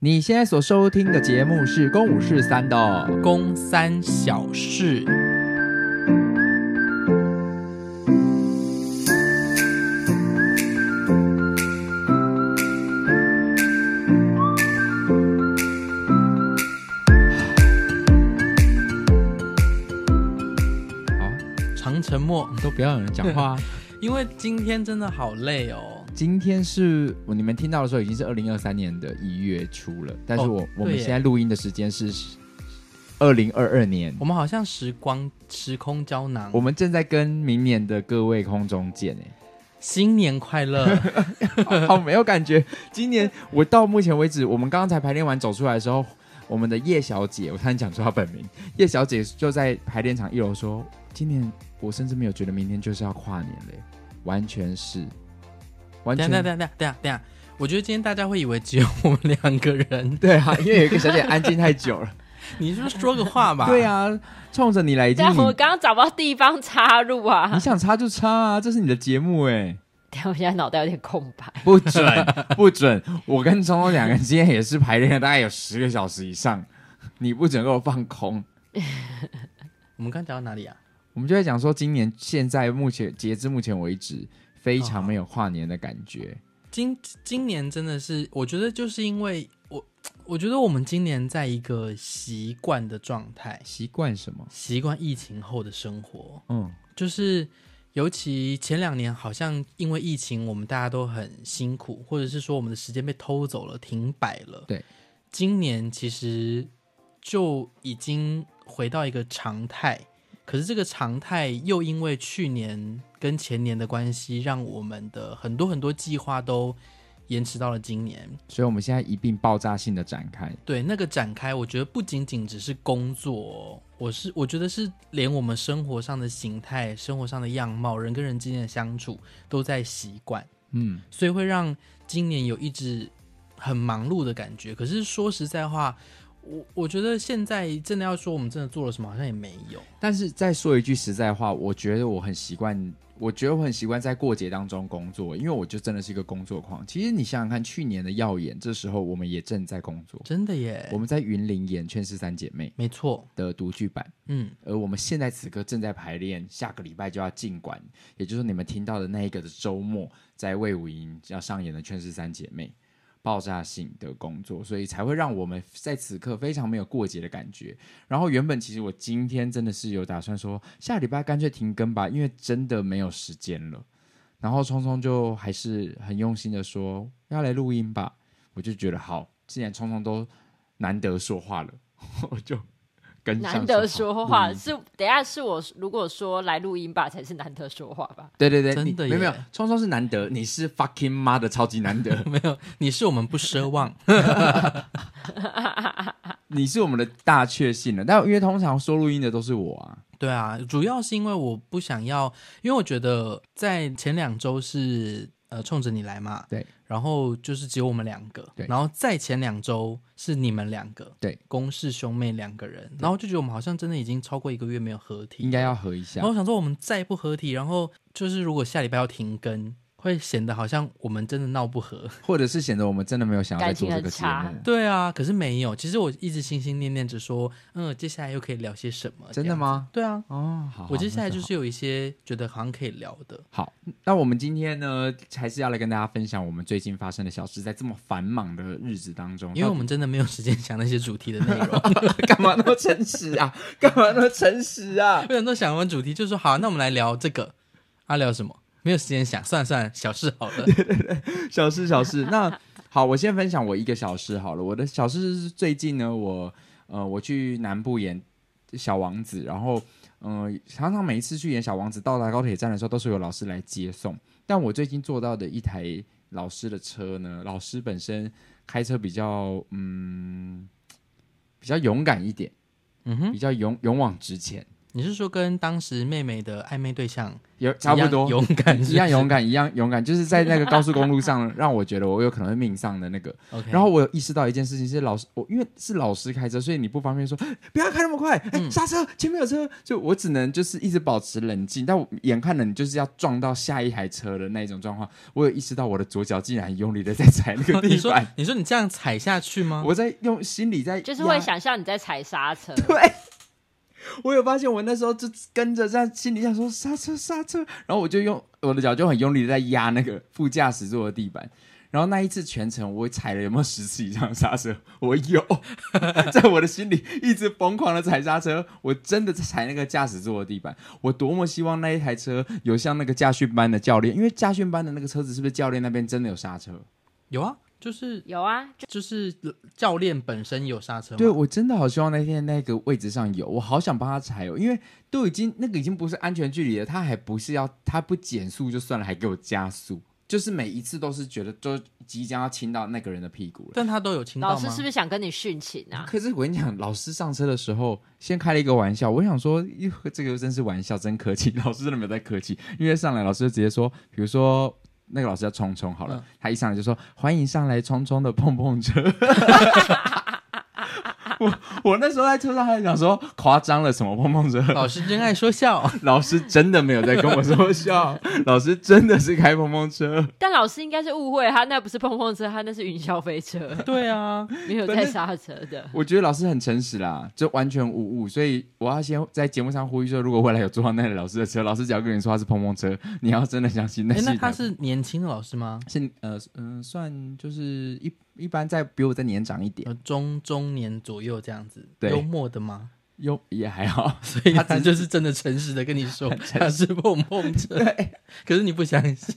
你现在所收听的节目是《公五是三》的《公三小事》。好，长沉默，都不要有人讲话，因为今天真的好累哦。今天是你们听到的时候，已经是二零二三年的一月初了。但是我、哦、我们现在录音的时间是二零二二年。我们好像时光时空胶囊。我们正在跟明年的各位空中见哎，新年快乐！好没有感觉。今年我到目前为止，我们刚刚才排练完走出来的时候，我们的叶小姐，我差点讲出她本名，叶小姐就在排练场一楼说：“今年我甚至没有觉得明天就是要跨年嘞，完全是。”完全等下等下等下等下等下，我觉得今天大家会以为只有我们两个人。对啊，因为有一个小姐安静太久了。你是不是说个话吧？对啊，冲着你来，这样我刚刚找不到地方插入啊！你想插就插啊，这是你的节目哎。等下我现在脑袋有点空白。不准 不准！我跟聪聪两个人今天也是排练了大概有十个小时以上，你不准给我放空。我们刚讲到哪里啊？我们就在讲说，今年现在目前截至目前为止。非常没有跨年的感觉。今今年真的是，我觉得就是因为我，我觉得我们今年在一个习惯的状态。习惯什么？习惯疫情后的生活。嗯，就是尤其前两年，好像因为疫情，我们大家都很辛苦，或者是说我们的时间被偷走了，停摆了。对，今年其实就已经回到一个常态。可是这个常态又因为去年跟前年的关系，让我们的很多很多计划都延迟到了今年，所以我们现在一并爆炸性的展开。对，那个展开，我觉得不仅仅只是工作，我是我觉得是连我们生活上的形态、生活上的样貌、人跟人之间的相处都在习惯。嗯，所以会让今年有一直很忙碌的感觉。可是说实在话。我我觉得现在真的要说我们真的做了什么，好像也没有。但是再说一句实在话，我觉得我很习惯，我觉得我很习惯在过节当中工作，因为我就真的是一个工作狂。其实你想想看，去年的耀眼，这时候我们也正在工作，真的耶。我们在云林演《劝世三姐妹》，没错的独剧版，嗯，而我们现在此刻正在排练，下个礼拜就要进馆，也就是你们听到的那一个的周末，在魏武营要上演的《劝世三姐妹》。爆炸性的工作，所以才会让我们在此刻非常没有过节的感觉。然后原本其实我今天真的是有打算说下礼拜干脆停更吧，因为真的没有时间了。然后聪聪就还是很用心的说要来录音吧，我就觉得好，既然聪聪都难得说话了，我就。难得说话是，等下是我如果说来录音吧，才是难得说话吧？对对对，真的没有没有，聪聪是难得，你是 fucking 妈的超级难得，没有，你是我们不奢望，你是我们的大确幸了。但因为通常说录音的都是我啊，对啊，主要是因为我不想要，因为我觉得在前两周是。呃，冲着你来嘛，对，然后就是只有我们两个，对，然后再前两周是你们两个，对，公事兄妹两个人，然后就觉得我们好像真的已经超过一个月没有合体，应该要合一下。然后我想说我们再不合体，然后就是如果下礼拜要停更。会显得好像我们真的闹不和，或者是显得我们真的没有想要再做这个节目。对啊，可是没有。其实我一直心心念念着说，嗯，接下来又可以聊些什么？真的吗？对啊。哦，好，好。我接下来就是有一些觉得好像可以聊的。好，那我们今天呢，还是要来跟大家分享我们最近发生的小事，在这么繁忙的日子当中，因为我们真的没有时间想那些主题的内容。干嘛那么诚实啊？干嘛那么诚实啊？为什么都想完主题，就说好，那我们来聊这个。啊，聊什么？没有时间想，算了算了，小事好了。对对对，小事小事。那好，我先分享我一个小事好了。我的小事是最近呢，我呃我去南部演小王子，然后嗯、呃，常常每一次去演小王子，到达高铁站的时候，都是有老师来接送。但我最近坐到的一台老师的车呢，老师本身开车比较嗯比较勇敢一点，嗯哼，比较勇勇往直前。你是说跟当时妹妹的暧昧对象有差不多勇敢是不是一样勇敢，一样勇敢，就是在那个高速公路上，让我觉得我有可能会命丧的那个。？OK，然后我有意识到一件事情是老师，我因为是老师开车，所以你不方便说不要开那么快，哎，嗯刹车，前面有车，就我只能就是一直保持冷静。但我眼看着你就是要撞到下一台车的那一种状况，我有意识到我的左脚竟然很用力的在踩那个你说地板，你说你这样踩下去吗？我在用心里在就是压会想象你在踩刹车，对，我有发现，我那时候就跟着这样，心里想说刹车刹车，然后我就用我的脚就很用力的在压那个副驾驶座的地板，然后那一次全程我踩了有没有十次以上的刹车？我有，在我的心里一直疯狂的踩刹车，我真的在踩那个驾驶座的地板，我多么希望那一台车有像那个驾训班的教练，因为驾训班的那个车子是不是教练那边真的有刹车？有啊，就是有啊，就就是教练本身有刹车吗，对，我真的好希望那天那个位置上有，我好想帮他踩哦，因为都已经那个已经不是安全距离了，他还不是要他不减速就算了，还给我加速，就是每一次都是觉得都即将要亲到那个人的屁股了。但他都有亲到吗？老师是不是想跟你殉情啊？可是我跟你讲，老师上车的时候先开了一个玩笑，我想说，哟这个真是玩笑，真客气。老师真的没有在客气，因为上来老师就直接说，比如说那个老师叫聪聪好了，嗯他一上来就说欢迎上来聪聪的碰碰车。我我那时候在车上还想说夸张了什么碰碰车，老师真爱说笑，老师真的没有在跟我说笑，老师真的是开碰碰车。但老师应该是误会，他那不是碰碰车，他那是云霄飞车，对啊，没有在刹车的。我觉得老师很诚实啦，就完全无误，所以我要先在节目上呼吁说，如果未来有坐到那个老师的车，老师只要跟你说他是碰碰车，你要真的相信那。那他是年轻的老师吗？是呃嗯、呃，算就是一一般在比我再年长一点，呃，中中年左右这样子，对幽默的吗？又也还好。所以他就是真的诚实的跟你说 他是碰碰车，对可是你不相信。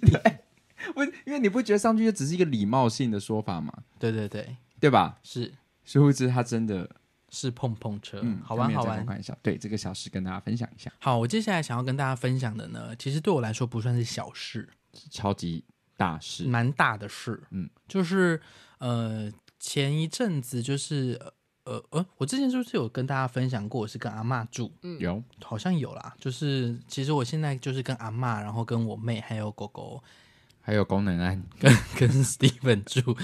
不，因为你不觉得上去就只是一个礼貌性的说法嘛，对对对，对吧？是殊不知他真的，是碰碰车，嗯，好玩好玩。玩笑。对，这个小事跟大家分享一下，好，我接下来想要跟大家分享的呢，其实对我来说不算是小事，超级大事。蛮大的事。嗯，就是呃，前一阵子就是呃呃，我之前是不是有跟大家分享过，我是跟阿嬷住，嗯有好像有啦。就是其实我现在就是跟阿嬷，然后跟我妹还有狗狗还有功能案，跟跟 Steven 住。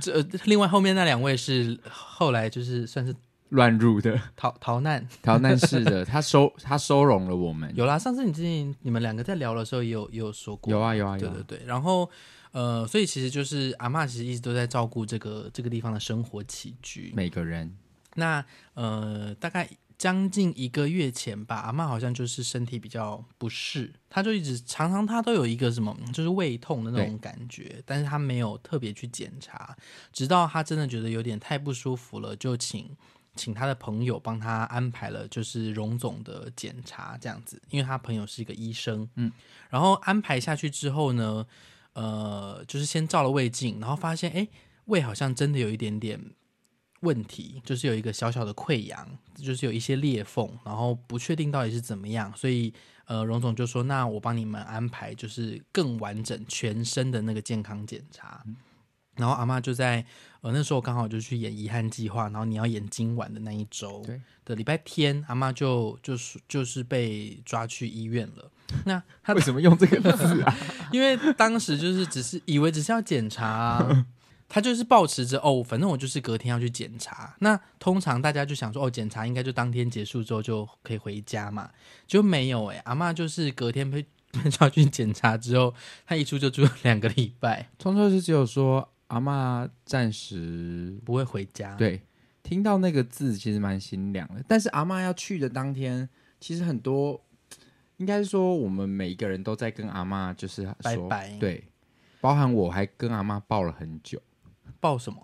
这、呃另外后面那两位是后来就是算是乱入的逃逃难。逃难式的，他收他收容了我们。有啦，上次你之前你们两个在聊的时候也有也有说过，有啊有啊有啊对对对。然后呃，所以其实就是阿嬷其实一直都在照顾这个这个地方的生活起居。每个人那呃，大概将近一个月前吧，阿嬷好像就是身体比较不适，她就一直常常她都有一个什么，就是胃痛的那种感觉，但是她没有特别去检查，直到她真的觉得有点太不舒服了，就请请她的朋友帮她安排了就是荣总的检查这样子，因为她朋友是一个医生，嗯，然后安排下去之后呢，呃，就是先照了胃镜，然后发现哎，胃好像真的有一点点。问题就是有一个小小的溃疡，就是有一些裂缝，然后不确定到底是怎么样，所以呃，荣总就说：“那我帮你们安排，就是更完整全身的那个健康检查。嗯”然后阿妈就在呃那时候刚好就去演《遗憾计划》，然后你要演今晚的那一周的礼拜天，阿妈就就是就是被抓去医院了。那他为什么用这个字啊？因为当时就是只是以为只是要检查、啊。他就是保持着哦，反正我就是隔天要去检查。那通常大家就想说，哦，检查应该就当天结束之后就可以回家嘛，就没有哎。阿嬷就是隔天被被叫去检查之后，他一住就住了两个礼拜。通常是只有说阿嬷暂时不会回家。对，听到那个字其实蛮心凉的。但是阿嬷要去的当天，其实很多应该是说我们每一个人都在跟阿妈就是说。对，包含我还跟阿妈抱了很久。抱什么？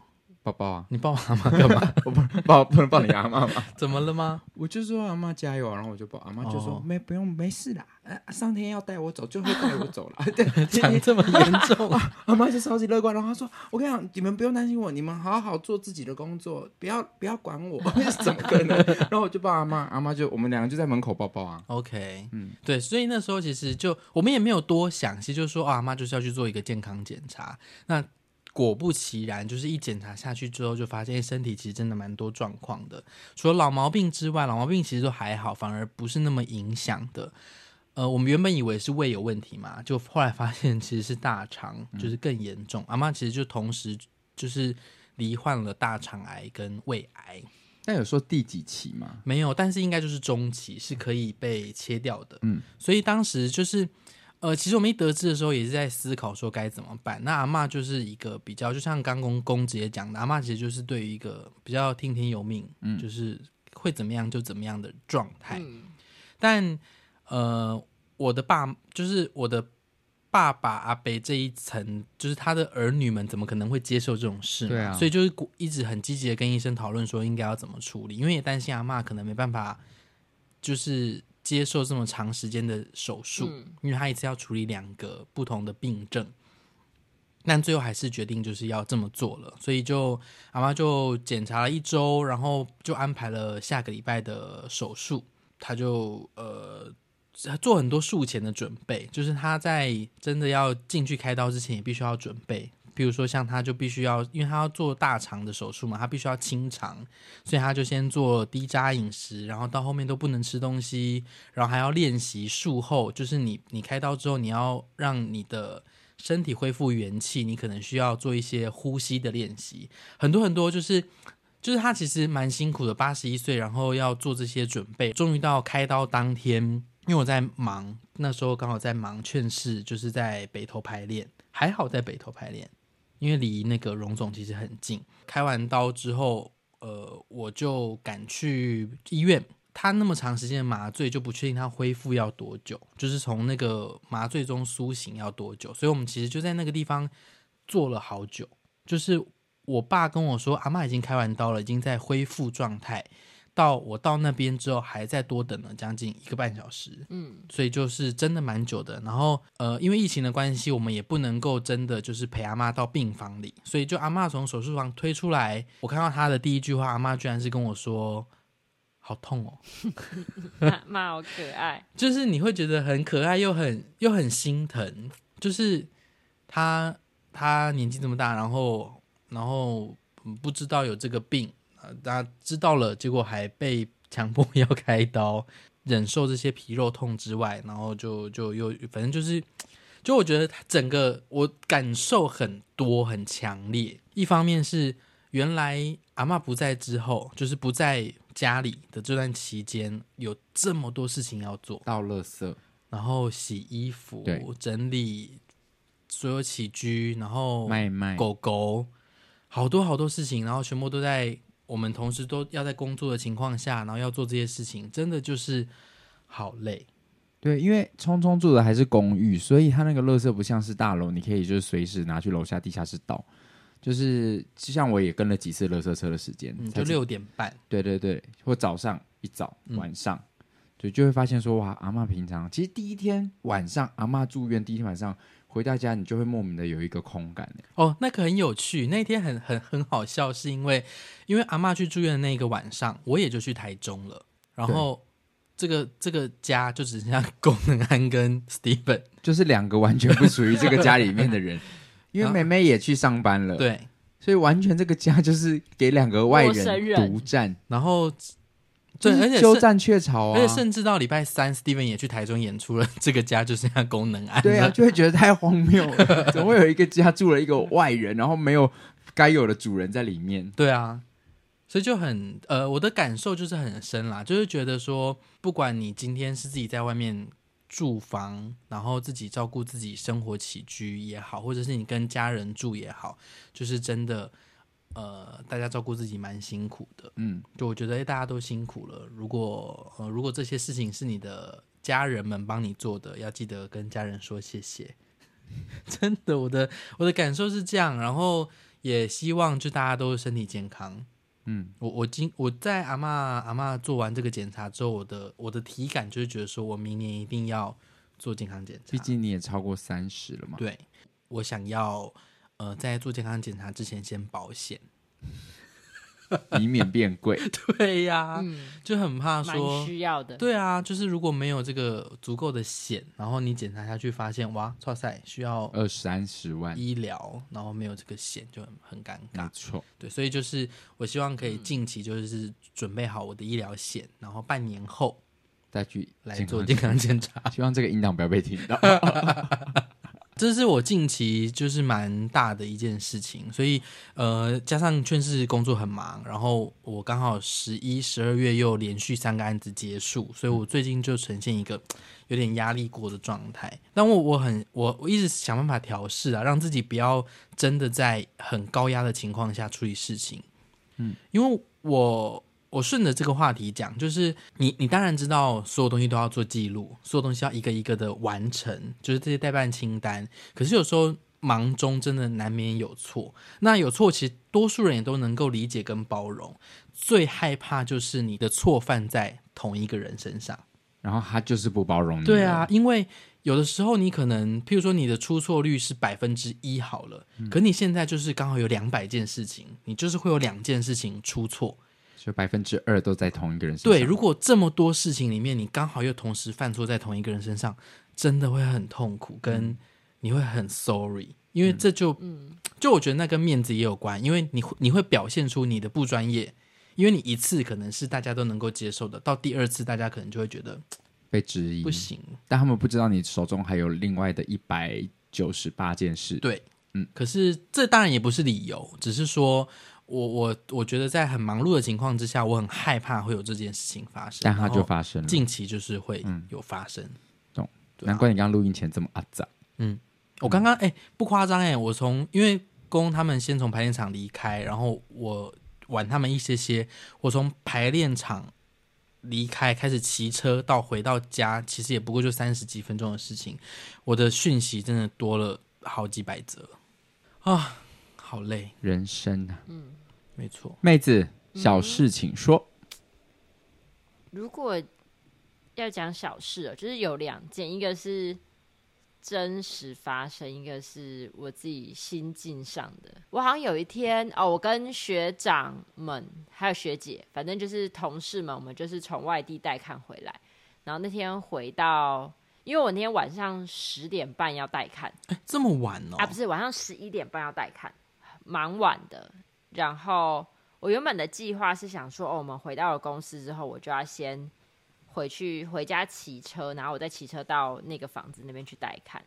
抱抱啊！你抱阿妈 干嘛？我不抱，不能抱你阿妈吗？怎么了吗？我就说阿妈加油，然后我就抱阿妈，就说、哦、没不用没事啦，啊，上天要带我走就会带我走了。对，讲这么严重啊！阿妈就超级乐观，然后她说：“我跟你讲，你们不用担心我，你们好好做自己的工作，不要不要管我，怎么可能？”然后我就抱阿妈，阿妈就我们两个就在门口抱抱啊。OK，嗯，对，所以那时候其实就我们也没有多想，其实就是说、哦、阿妈就是要去做一个健康检查，那。果不其然，就是一检查下去之后，就发现身体其实真的蛮多状况的。除了老毛病之外，老毛病其实都还好，反而不是那么影响的。呃，我们原本以为是胃有问题嘛，就后来发现其实是大肠，就是更严重。嗯、阿妈其实就同时就是罹患了大肠癌跟胃癌。那有说第几期吗？没有，但是应该就是中期，是可以被切掉的。嗯，所以当时就是。呃，其实我们一得知的时候，也是在思考说该怎么办。那阿嬷就是一个比较，就像刚公公直接讲的，阿嬷其实就是对于一个比较听天由命，嗯，就是会怎么样就怎么样的状态。嗯、但呃，我的爸就是我的爸爸阿伯这一层，就是他的儿女们怎么可能会接受这种事？对啊，所以就是一直很积极的跟医生讨论说应该要怎么处理，因为也担心阿嬷可能没办法，就是。接受这么长时间的手术，嗯、因为他一次要处理两个不同的病症，但最后还是决定就是要这么做了，所以就阿妈就检查了一周，然后就安排了下个礼拜的手术。他就呃做很多术前的准备，就是他在真的要进去开刀之前，也必须要准备。比如说，像他就必须要，因为他要做大肠的手术嘛，他必须要清肠，所以他就先做低渣饮食，然后到后面都不能吃东西，然后还要练习术后，就是你你开刀之后，你要让你的身体恢复元气，你可能需要做一些呼吸的练习，很多很多，就是就是他其实蛮辛苦的，八十一岁，然后要做这些准备，终于到开刀当天，因为我在忙，那时候刚好在忙劝世，就是在北投排练，还好在北投排练。因为离那个荣总其实很近，开完刀之后，呃，我就赶去医院。他那么长时间麻醉，就不确定他恢复要多久，就是从那个麻醉中苏醒要多久。所以我们其实就在那个地方坐了好久。就是我爸跟我说，阿嬷已经开完刀了，已经在恢复状态。到我到那边之后，还在多等了将近一个半小时，嗯，所以就是真的蛮久的。然后呃，因为疫情的关系，我们也不能够真的就是陪阿妈到病房里，所以就阿妈从手术房推出来，我看到她的第一句话，阿妈居然是跟我说：“好痛哦。”妈妈好可爱，就是你会觉得很可爱，又很又很心疼。就是她她年纪这么大，然后然后不知道有这个病。大家知道了，结果还被强迫要开刀，忍受这些皮肉痛之外，然后就就又反正就是，就我觉得整个我感受很多很强烈。一方面是原来阿嬷不在之后，就是不在家里的这段期间，有这么多事情要做，倒垃圾，然后洗衣服，整理所有起居，然后卖卖狗狗，好多好多事情，然后全部都在。我们同时都要在工作的情况下，然后要做这些事情，真的就是好累。对，因为聪聪住的还是公寓，所以他那个垃圾不像是大楼，你可以就是随时拿去楼下地下室倒。就是就像我也跟了几次垃圾车的时间，嗯、就六点半。对对对，或早上一早晚上，对、嗯，就会发现说哇，阿嬷平常其实第一天晚上阿嬷住院第一天晚上。回到家，你就会莫名的有一个空感。哦，那个很有趣。那天很很很好笑，是因为因为阿嬷去住院的那个晚上，我也就去台中了。然后这个这个家就只剩下功能安跟 Steven，就是两个完全不属于这个家里面的人。因为妹妹也去上班了，对，所以完全这个家就是给两个外人独占。然后。对，而且鸠占鹊巢啊！而且甚至到礼拜三，Steven 也去台中演出了。这个家就剩下功能安。对啊，就会觉得太荒谬了，怎么会有一个家住了一个外人，然后没有该有的主人在里面？对啊，所以就很呃，我的感受就是很深啦，就是觉得说，不管你今天是自己在外面住房，然后自己照顾自己生活起居也好，或者是你跟家人住也好，就是真的。呃，大家照顾自己蛮辛苦的，嗯，就我觉得，欸，大家都辛苦了。如果呃，如果这些事情是你的家人们帮你做的，要记得跟家人说谢谢。真的，我的我的感受是这样，然后也希望就大家都身体健康。嗯，我我今我在阿嬷阿嬷做完这个检查之后，我的我的体感就是觉得说我明年一定要做健康检查。毕竟你也超过三十了嘛。对，我想要。呃，在做健康检查之前，先保险。以免变贵。对呀、啊，嗯，就很怕说蛮需要的。对啊，就是如果没有这个足够的险，然后你检查下去发现哇，剉赛需要二三十万医疗，然后没有这个险就很很尴尬。没错，对，所以就是我希望可以近期就是准备好我的医疗险，然后半年后再去来做健康检查。希望这个音档不要被听到。这是我近期就是蛮大的一件事情，所以呃，加上劝世工作很忙，然后我刚好十一、十二月又连续三个案子结束，所以我最近就呈现一个有点压力过的状态。但我我很我我一直想办法调试啊，让自己不要真的在很高压的情况下处理事情。嗯，因为我。我顺着这个话题讲，就是你，你当然知道所有东西都要做记录，所有东西要一个一个的完成，就是这些代办清单。可是有时候忙中真的难免有错，那有错其实多数人也都能够理解跟包容。最害怕就是你的错犯在同一个人身上，然后他就是不包容你。对啊，因为有的时候你可能，譬如说你的出错率是百分之一好了，嗯，可你现在就是刚好有两百件事情，你就是会有两件事情出错。就百分之二都在同一个人身上。对，如果这么多事情里面，你刚好又同时犯错在同一个人身上，真的会很痛苦，跟你会很 sorry，因为这就，嗯，就我觉得那跟面子也有关，因为你你会表现出你的不专业，因为你一次可能是大家都能够接受的，到第二次大家可能就会觉得被质疑，不行，但他们不知道你手中还有另外的一百九十八件事。对，嗯，可是这当然也不是理由，只是说。我我我觉得在很忙碌的情况之下，我很害怕会有这件事情发生，但它就发生了。近期就是会有发生，懂？难怪你刚刚录音前这么阿杂。嗯，我刚刚哎不夸张哎，我从因为公他们先从排练场离开，然后我晚他们一些些，我从排练场离开开始骑车到回到家，其实也不过就三十几分钟的事情，我的讯息真的多了好几百则啊，好累，人生啊，嗯。没错，妹子，小事请说。嗯、如果要讲小事哦，就是有两件，一个是真实发生，一个是我自己心境上的。我好像有一天哦，我跟学长们还有学姐，反正就是同事们，我们就是从外地带看回来。然后那天回到，因为我那天晚上十点半要带看，哎，这么晚哦？啊，不是，晚上十一点半要带看，蛮晚的。然后我原本的计划是想说，哦，我们回到了公司之后，我就要先回去回家骑车，然后我再骑车到那个房子那边去带看。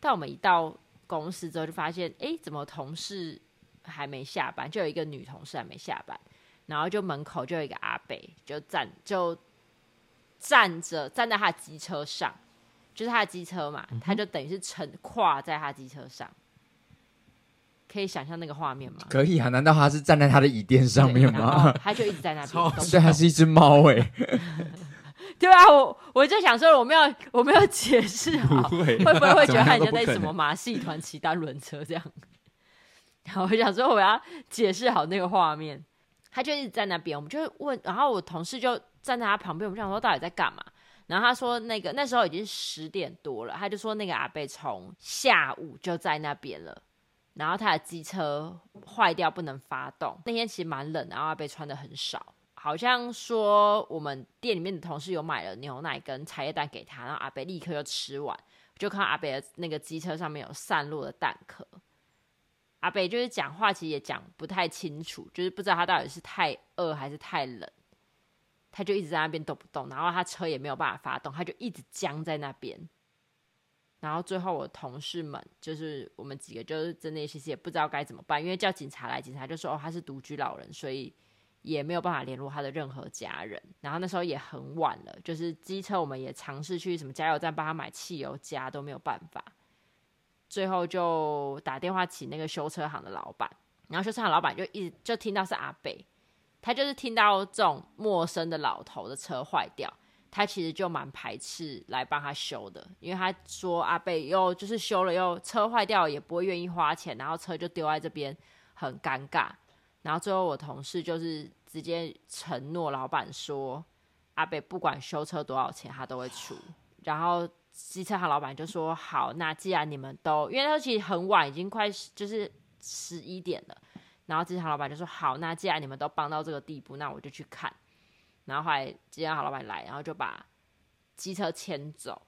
但我们一到公司之后，就发现，哎，怎么同事还没下班？就有一个女同事还没下班，然后就门口就有一个阿伯，就站就站着站在他的机车上，就是他的机车嘛，他就等于是乘跨在他机车上。可以想象那个画面吗？可以啊！难道他是站在他的椅垫上面吗？他就一直在那边。所以他是一只猫哎。对啊，我我就想说，我没有我没有解释好，会，会不会会觉得他像在什么马戏团骑单轮车这样？然后我想说，我要解释好那个画面。他就一直在那边，我们就问，然后我同事就站在他旁边，我们想说到底在干嘛？然后他说，那个那时候已经十点多了，他就说那个阿贝从下午就在那边了。然后他的机车坏掉不能发动，那天其实蛮冷，然后阿伯穿的很少，好像说我们店里面的同事有买了牛奶跟茶叶蛋给他，然后阿伯立刻就吃完，就看阿伯的那个机车上面有散落的蛋壳。阿伯就是讲话其实也讲不太清楚，就是不知道他到底是太饿还是太冷，他就一直在那边动不动，然后他车也没有办法发动，他就一直僵在那边。然后最后，我同事们就是我们几个，就是真的其实也不知道该怎么办，因为叫警察来，警察就说哦，他是独居老人，所以也没有办法联络他的任何家人。然后那时候也很晚了，就是机车我们也尝试去什么加油站帮他买汽油加都没有办法。最后就打电话请那个修车行的老板，然后修车行老板就一直就听到是阿北，他就是听到这种陌生的老头的车坏掉。他其实就蛮排斥来帮他修的，因为他说阿贝又就是修了又车坏掉也不会愿意花钱，然后车就丢在这边很尴尬。然后最后我同事就是直接承诺老板说，阿伯不管修车多少钱他都会出。然后机车行老板就说好，那既然你们都，因为他其实很晚，已经快就是十一点了，然后机车行老板就说好，那既然你们都帮到这个地步，那我就去看。然后后来机车行老板来，然后就把机车牵走。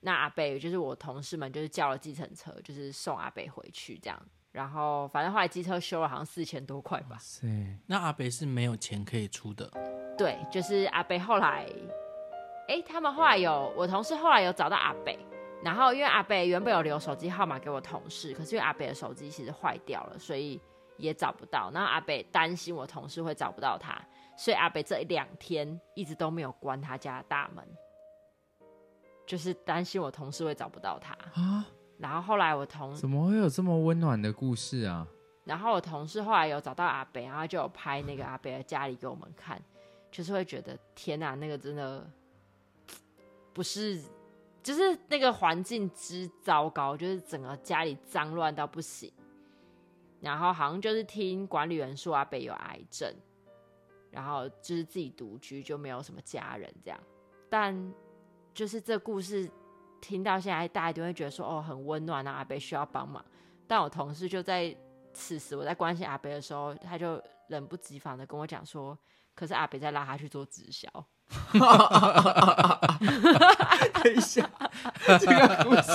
那阿北就是我同事们，就是叫了计程车，就是送阿北回去这样。然后反正后来机车修了，好像四千多块吧。是那阿北是没有钱可以出的。对，就是阿北后来，哎，他们后来有我同事后来有找到阿北，然后因为阿北原本有留手机号码给我同事，可是因为阿北的手机其实坏掉了，所以也找不到。然后阿北担心我同事会找不到他，所以阿北这两天一直都没有关他家的大门。就是担心我同事会找不到他啊，然后后来我同怎么会有这么温暖的故事啊？然后我同事后来有找到阿北，然后就有拍那个阿北的家里给我们看，就是会觉得天哪，那个真的不是，就是那个环境之糟糕，就是整个家里脏乱到不行。然后好像就是听管理员说阿北有癌症，然后就是自己独居，就没有什么家人这样，但。就是这故事听到现在，大家都会觉得说哦，很温暖啊，阿北需要帮忙。但我同事就在此时我在关心阿北的时候，他就冷不及防的跟我讲说：“可是阿北在拉他去做直销。”等一下，这个故事，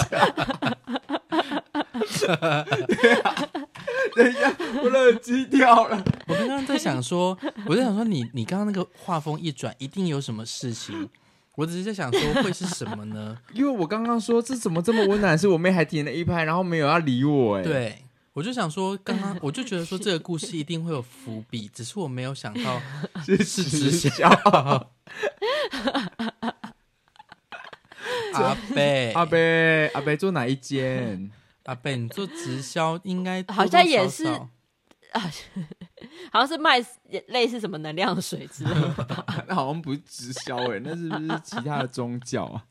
等一下，我耳机掉了。我刚刚在想说，我在想说你，你你刚刚那个画风一转，一定有什么事情。我只是在想说会是什么呢？因为我刚刚说这怎么这么温暖，是我妹还点了一拍，然后没有要理我哎。对，我就想说，刚刚我就觉得说这个故事一定会有伏笔，只是我没有想到是直销。阿贝，阿贝，阿伯做哪一间？阿贝，你做直销应该好像也是。啊，好像是卖类似什么能量水之类的吧？那好像不是直销哎，那是不是其他的宗教啊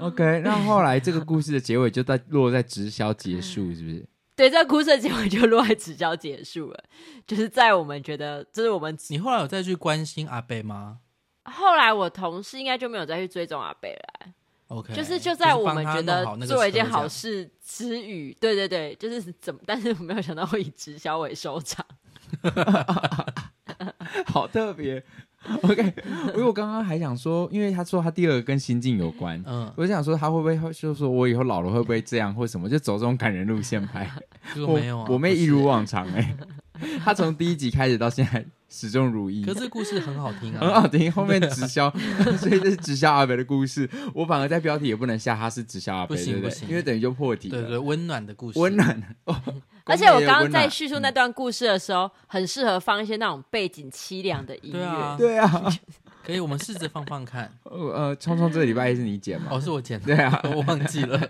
？OK，那后来这个故事的结尾就在落在直销结束，是不是？对，这个故事的结尾就落在直销结束了，就是在我们觉得，就是我们你后来有再去关心阿贝吗？后来我同事应该就没有再去追踪阿贝了。OK，就是就在我们觉得做一件好事之余，对对对，就是 怎么，但是我没有想到会以直销为收场，好特别。OK，因为我刚刚还想说，因为他说他第二个跟心境有关，嗯，我就想说他会不会就是说我以后老了会不会这样或什么，就走这种感人路线拍。我没有啊，我妹一如往常哎、欸，他从第一集开始到现在。始终如一，可是故事很好听啊，很好听。后面直销，所以这是直销阿北的故事。我反而在标题也不能下，他是直销阿北，不行不行，因为等于就破题了。对对，温暖的故事，温暖。哦，而且我刚刚在叙述那段故事的时候，很适合放一些那种背景凄凉的音乐。对啊，可以，我们试着放放看。呃，聪聪这个礼拜是你剪吗？哦，是我剪的。对啊，我忘记了。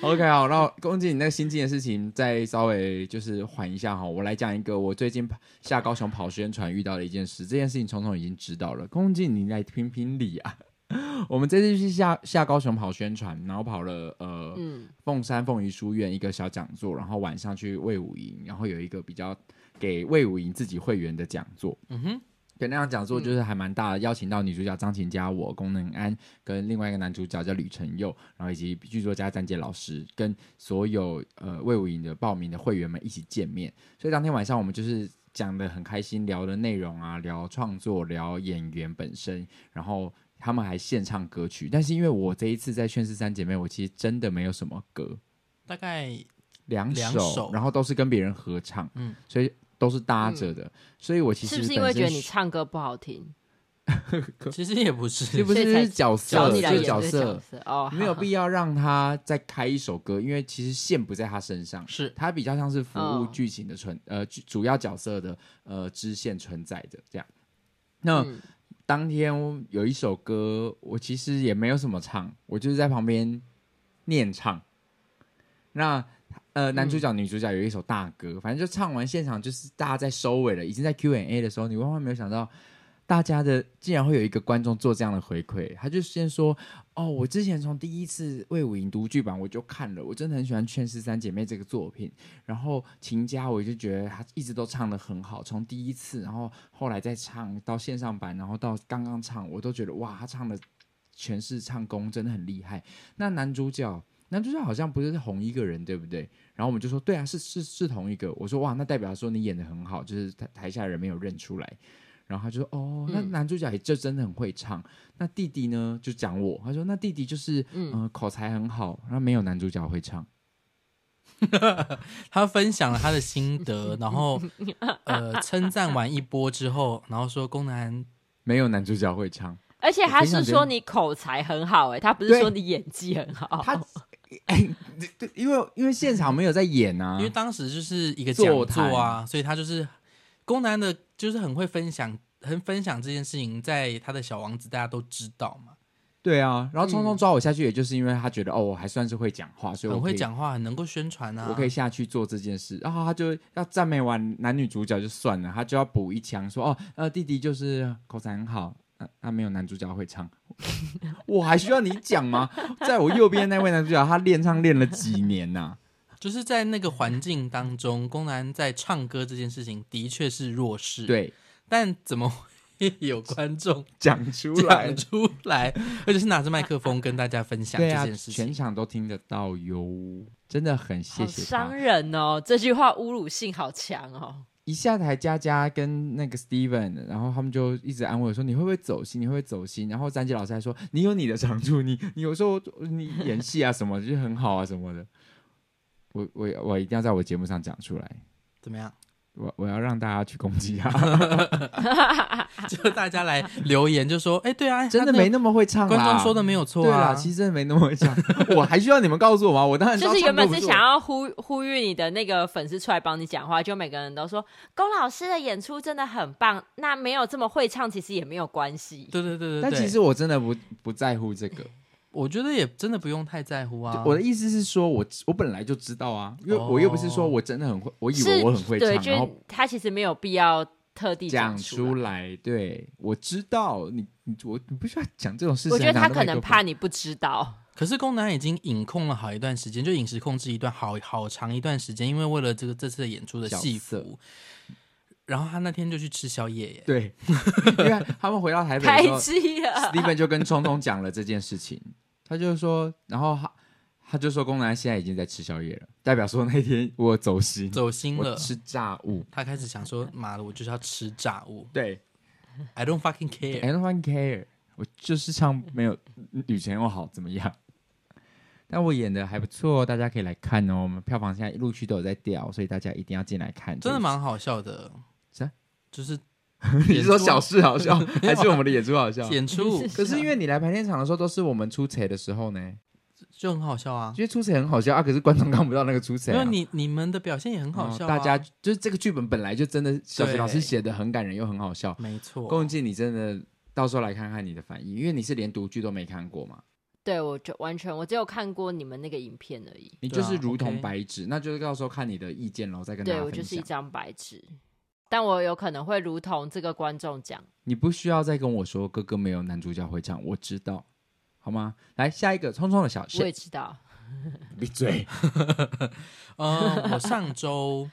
OK，好，那恭喜你那个心境的事情，再稍微就是缓一下哈。我来讲一个我最近下高雄跑宣传遇到的一件事，这件事情聪聪已经知道了。恭喜你来评评理啊！我们这次去下下高雄跑宣传，然后跑了呃，嗯，凤山凤仪书院一个小讲座，然后晚上去魏武营，然后有一个比较给魏武营自己会员的讲座。嗯哼。对，那样讲座就是还蛮大的，邀请到女主角张琴佳、我龚能安，跟另外一个男主角叫吕承佑，然后以及剧作家詹杰老师，跟所有呃魏武营的报名的会员们一起见面。所以当天晚上我们就是讲的很开心，聊的内容啊，聊创作，聊演员本身，然后他们还献唱歌曲。但是因为我这一次在《炫世三姐妹》，我其实真的没有什么歌，大概两首，两首，然后都是跟别人合唱，嗯，所以。都是搭着的，嗯，所以我其实是不是因为觉得你唱歌不好听？其实也不是，是不是角色，是角色，角色哦，没有必要让他再开一首歌，因为其实线不在他身上，是他比较像是服务剧情的存，哦，呃主要角色的呃支线存在的这样。那，嗯，当天有一首歌，我其实也没有什么唱，我就是在旁边念唱。那。呃，男主角、女主角有一首大歌，反正就唱完，现场就是大家在收尾了，已经在 Q&A 的时候，你万万没有想到，大家的竟然会有一个观众做这样的回馈，他就先说：“哦，我之前从第一次魏武营读剧版我就看了，我真的很喜欢《劝世三姐妹》这个作品，然后秦家我就觉得他一直都唱的很好，从第一次，然后后来再唱到线上版，然后到刚刚唱，我都觉得哇，他唱的诠释唱功真的很厉害。那男主角。”男主角好像不是同一个人，对不对？然后我们就说，对啊，是是是同一个。我说，哇，那代表说你演的很好，就是台台下人没有认出来。然后他就说，哦，那男主角也就真的很会唱。嗯、那弟弟呢，就讲我，他说，那弟弟就是嗯、呃、口才很好，然后没有男主角会唱。他分享了他的心得，然后呃称赞完一波之后，然后说宫南没有男主角会唱。而且他是说你口才很好，欸，哎，他不是说你演技很好。他，哎，对，因为因为现场没有在演啊，因为当时就是一个讲座啊，所以他就是宫南的，就是很会分享，很分享这件事情，在他的小王子大家都知道嘛。对啊，然后匆匆抓我下去，也就是因为他觉得、嗯、哦，我还算是会讲话，所以我很会讲话，很能够宣传啊，我可以下去做这件事。然后他就要赞美完男女主角就算了，他就要补一枪说哦，呃，弟弟就是口才很好。他没有男主角会唱，我还需要你讲吗？在我右边那位男主角，他练唱练了几年呐、啊？就是在那个环境当中，宫南在唱歌这件事情的确是弱势，对。但怎么会有观众讲出来？讲出来，而且是拿着麦克风跟大家分享这件事情，全场都听得到哟，真的很谢谢。伤人哦，这句话侮辱性好强哦。一下台，佳佳跟那个 Steven，然后他们就一直安慰我说：“你会不会走心？你会不会走心？”然后詹杰老师还说：“你有你的长处，你你有时候你演戏啊什么就很好啊什么的。”我我我一定要在我节目上讲出来，怎么样？我我要让大家去攻击他，就大家来留言，就说：“哎、欸，对啊，真的没那么会唱。”观众说的没有错啊，其实真的没那么会唱。我还需要你们告诉我吗？我当然就是原本是想要呼呼吁你的那个粉丝出来帮你讲话，就每个人都说龚老师的演出真的很棒。那没有这么会唱，其实也没有关系。对对对对，但其实我真的不不在乎这个。我觉得也真的不用太在乎啊。我的意思是说，我我本来就知道啊，因为我又不是说我真的很会，我以为我很会唱，然后他其实没有必要特地讲出，出来。对，我知道你你我你不需要讲这种事情。我觉得他可能怕你不知道。可是宫南已经饮控了好一段时间，就饮食控制一段好好长一段时间，因为为了这个这次的演出的戏服。然后他那天就去吃宵夜耶。对，因为他们回到台北的时候，Steven 就跟聪聪讲了这件事情。他就说，然后他他就说，宫南现在已经在吃宵夜了，代表说那天我走心，走心了，吃炸物。他开始想说，妈的，我就是要吃炸物。对，I don't fucking care，I don't fucking care，我就是唱没有以前我好怎么样？但我演的还不错，大家可以来看哦。我们票房现在陆续都有在掉，所以大家一定要进来看，真的蛮好笑的。是啊，就是。你是说小事好笑，还是我们的演出好笑？演出，可是因为你来排练场的时候，都是我们出彩的时候呢，就很好笑啊。因为出彩很好笑啊，可是观众看不到那个出彩。因为你你们的表现也很好笑，大家就是这个剧本本来就真的，小学老师写的很感人又很好笑。没错，龚文静，你真的到时候来看看你的反应，因为你是连读剧都没看过嘛。对，我就完全我只有看过你们那个影片而已。你就是如同白纸，那就是到时候看你的意见然后，再跟大家分享。对，我就是一张白纸。但我有可能会如同这个观众讲，你不需要再跟我说哥哥没有男主角会唱，我知道，好吗？来下一个匆匆的小事，我也知道，闭嘴。嗯，我上周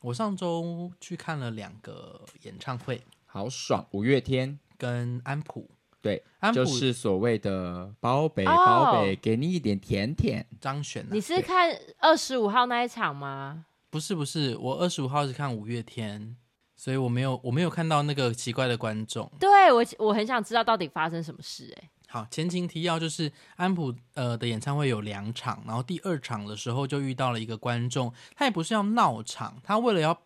我上周去看了两个演唱会，好爽！五月天跟安普，对，安普就是所谓的宝贝宝贝，给你一点甜甜。张悬，你是看二十五号那一场吗？不是不是，我二十五号是看五月天。所以我没有，我没有看到那个奇怪的观众。对，我，我很想知道到底发生什么事。哎，好，前情提要就是安普呃的演唱会有两场，然后第二场的时候就遇到了一个观众，他也不是要闹场，他为了要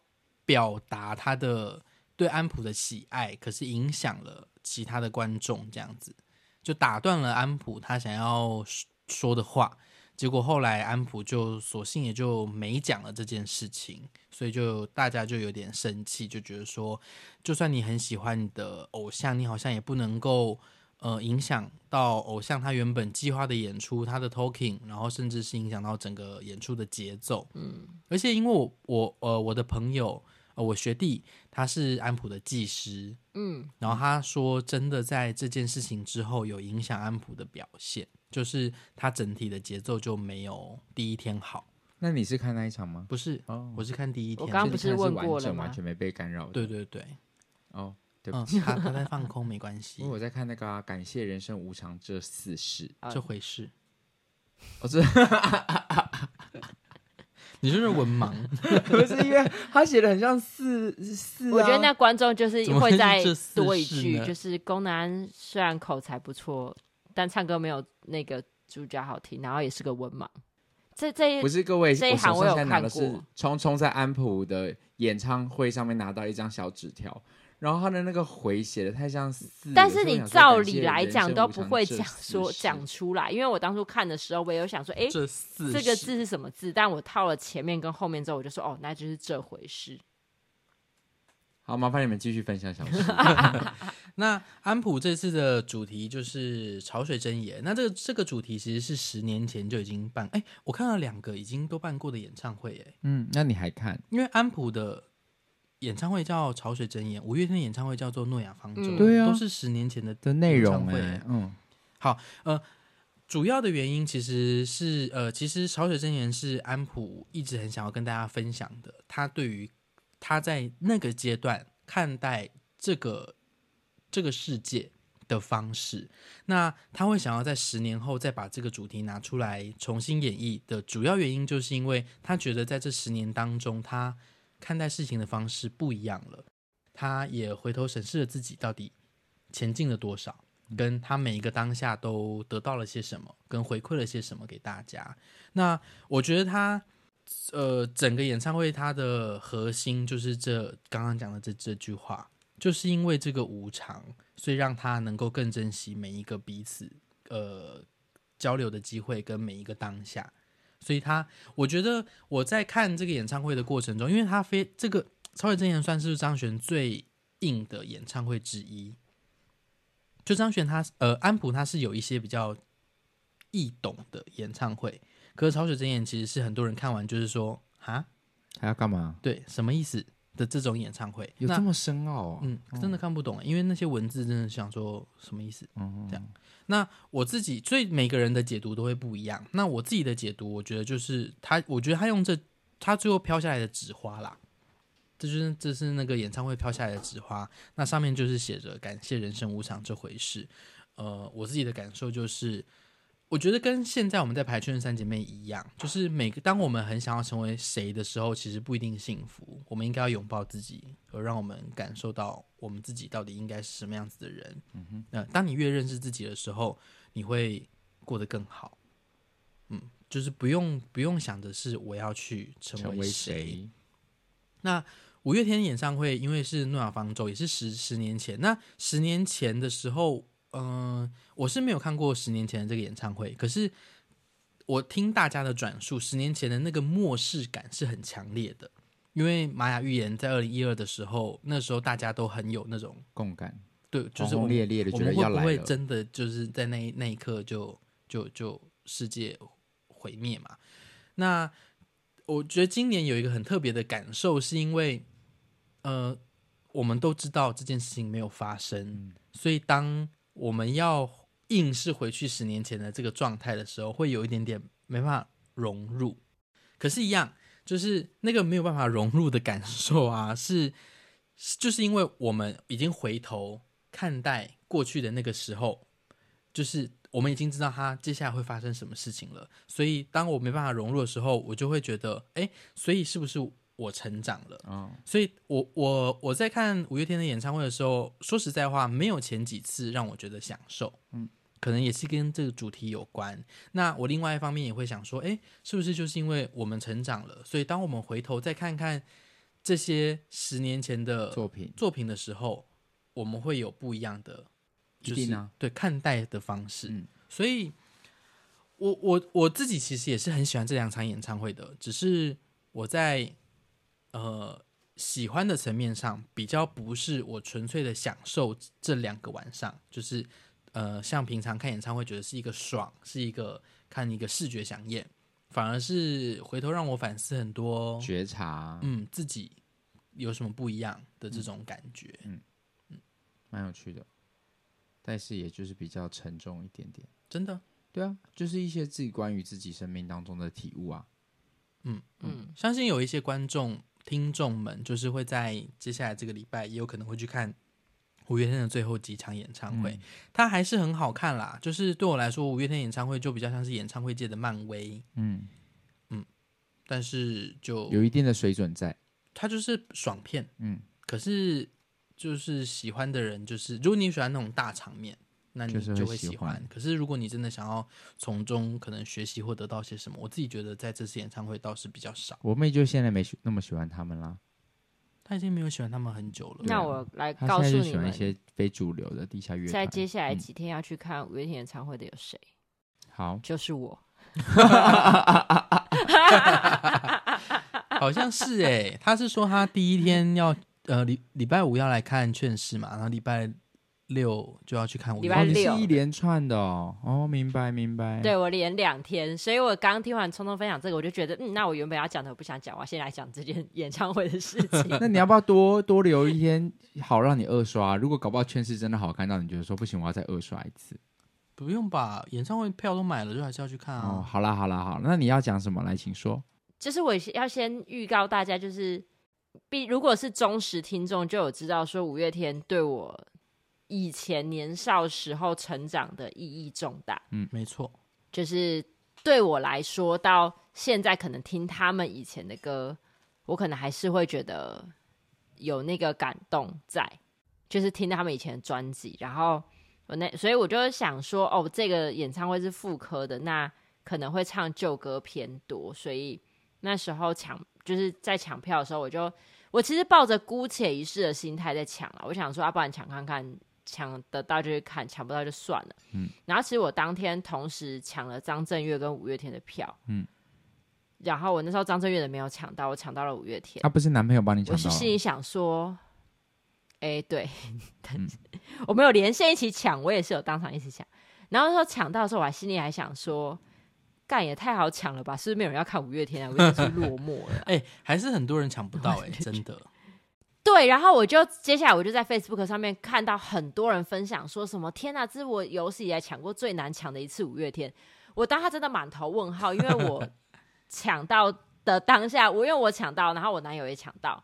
表达他的对安普的喜爱，可是影响了其他的观众，这样子就打断了安普他想要说的话。结果后来安普就索性也就没讲了这件事情，所以就大家就有点生气，就觉得说，就算你很喜欢你的偶像，你好像也不能够呃影响到偶像他原本计划的演出，他的 talking，然后甚至是影响到整个演出的节奏。嗯，而且因为我我呃我的朋友呃我学弟他是安普的技师，嗯，然后他说真的在这件事情之后有影响安普的表现。就是他整体的节奏就没有第一天好。那你是看那一场吗？不是，哦，我是看第一天。我刚刚不是问过了吗？完全没被干扰。对对对。哦，对不起，他他在放空，没关系。因为我在看那个、啊《感谢人生无常这四事》这回事。我 是。你就是文盲，不是因为他写的很像四四、啊。我觉得那观众就是会再多一句，就是宫南虽然口才不错，但唱歌没有那个主角好听，然后也是个文盲。这这一不是各位这一行我有看过。聪聪在安普的演唱会上面拿到一张小纸条。然后他的那个回写的太像四，但是你照理来讲都不会讲说讲出来，因为我当初看的时候，我也有想说，哎，这这个字是什么字？但我套了前面跟后面之后，我就说，哦，那就是这回事。好，麻烦你们继续分享小事。那安普这次的主题就是潮水真言。那这个这个主题其实是十年前就已经办，哎，我看了两个已经都办过的演唱会，哎，嗯，那你还看？因为安普的。演唱会叫《潮水真言》，五月天的演唱会叫做《诺亚方舟》，对啊，都是十年前的的内容哎。嗯，好，呃，主要的原因其实是，呃，其实《潮水真言》是安普一直很想要跟大家分享的，他对于他在那个阶段看待这个这个世界的方式，那他会想要在十年后再把这个主题拿出来重新演绎的主要原因，就是因为他觉得在这十年当中，他。看待事情的方式不一样了，他也回头审视了自己到底前进了多少，跟他每一个当下都得到了些什么，跟回馈了些什么给大家。那我觉得他，呃，整个演唱会它的核心就是这刚刚讲的这这句话，就是因为这个无常，所以让他能够更珍惜每一个彼此呃交流的机会跟每一个当下。所以他，我觉得我在看这个演唱会的过程中，因为他非这个《超越真言》算是张悬最硬的演唱会之一。就张悬他呃安普他是有一些比较易懂的演唱会，可是《潮水真言》其实是很多人看完就是说啊还要干嘛？对，什么意思的这种演唱会有这么深奥哦？嗯，真的看不懂，因为那些文字真的想说什么意思？嗯，这样。那我自己，所以每个人的解读都会不一样。那我自己的解读，我觉得就是他，我觉得他用这他最后飘下来的纸花啦，这就是这是那个演唱会飘下来的纸花，那上面就是写着感谢人生无常这回事。呃，我自己的感受就是。我觉得跟现在我们在排《圈的三姐妹》一样，就是每个当我们很想要成为谁的时候，其实不一定幸福。我们应该要拥抱自己，而让我们感受到我们自己到底应该是什么样子的人。嗯哼，那当你越认识自己的时候，你会过得更好。嗯，就是不用不用想的是我要去成为谁。那五月天演唱会，因为是诺亚方舟，也是十十年前。那十年前的时候。嗯、呃，我是没有看过十年前的这个演唱会，可是我听大家的转述，十年前的那个末世感是很强烈的。因为玛雅预言在二零一二的时候，那时候大家都很有那种共感，对，就是我轰轰烈烈的觉得要来了，我们会不会真的就是在那那一刻就就就世界毁灭嘛？那我觉得今年有一个很特别的感受，是因为呃，我们都知道这件事情没有发生，嗯、所以当我们要硬是回去十年前的这个状态的时候，会有一点点没办法融入。可是，一样就是那个没有办法融入的感受啊，是就是因为我们已经回头看待过去的那个时候，就是我们已经知道他接下来会发生什么事情了。所以，当我没办法融入的时候，我就会觉得，哎，所以是不是？我成长了，嗯，所以我我我在看五月天的演唱会的时候，说实在话，没有前几次让我觉得享受，嗯，可能也是跟这个主题有关。那我另外一方面也会想说，哎，是不是就是因为我们成长了，所以当我们回头再看看这些十年前的作品。作品的时候，我们会有不一样的，就是对看待的方式。嗯，所以我我我自己其实也是很喜欢这两场演唱会的，只是我在。呃，喜欢的层面上比较不是我纯粹的享受这两个晚上，就是呃，像平常看演唱会觉得是一个爽，是一个看一个视觉饗宴，反而是回头让我反思很多觉察，嗯，自己有什么不一样的这种感觉，嗯嗯，蛮有趣的，但是也就是比较沉重一点点，真的，对啊，就是一些自己关于自己生命当中的体悟啊，嗯嗯，相信有一些观众。听众们就是会在接下来这个礼拜也有可能会去看五月天的最后几场演唱会，嗯、它还是很好看啦。就是对我来说，五月天演唱会就比较像是演唱会界的漫威，嗯嗯，但是就有一定的水准在，它就是爽片，嗯。可是就是喜欢的人，就是如果你喜欢那种大场面，那你就会喜欢。喜欢可是如果你真的想要从中可能学习或得到些什么，我自己觉得在这次演唱会倒是比较少。我妹就现在没那么喜欢他们啦。她已经没有喜欢他们很久了。那我来告诉你们，一些非主流的地下乐团。在接下来几天要去看五月天演唱会的有谁？好，就是我。好像是哎、欸，他是说他第一天要呃礼礼拜五要来看劝世嘛，然后礼拜。六就要去看五月天，礼拜六、哦、是一连串的哦，哦，明白明白。对，我连两天，所以我刚听完聪聪分享这个，我就觉得，嗯，那我原本要讲的我不想讲，我先来讲这件演唱会的事情。那你要不要多多留一天，好让你二刷？如果搞不好圈是真的好看到，你觉得说不行，我要再二刷一次？不用吧，演唱会票都买了，就还是要去看啊。哦，好啦好啦好啦，那你要讲什么？来，请说。就是我要先预告大家，就是必如果是忠实听众，就有知道说五月天对我。以前年少时候成长的意义重大，嗯，没错，就是对我来说，到现在可能听他们以前的歌，我可能还是会觉得有那个感动在，就是听他们以前的专辑，然后我那所以我就想说，哦，这个演唱会是副科的，那可能会唱旧歌偏多，所以那时候抢就是在抢票的时候，我就我其实抱着姑且一试的心态在抢了，我想说，要不然抢看看。抢得到就去看，抢不到就算了。嗯，然后其实我当天同时抢了张震岳跟五月天的票。嗯，然后我那时候张震岳的没有抢到，我抢到了五月天。他、啊、不是男朋友帮你抢到？我是心里想说，哎，对，嗯、我没有连线一起抢，我也是有当场一起抢。然后说抢到的时候，我还心里还想说，干也太好抢了吧？是不是没有人要看五月天啊？五月天是落寞了。哎，还是很多人抢不到 哎、欸，真的。对，然后我就接下来我就在 Facebook 上面看到很多人分享说什么天哪，这是我有史以来抢过最难抢的一次五月天。我当他真的满头问号，因为我 抢到的当下，我因为我抢到，然后我男友也抢到，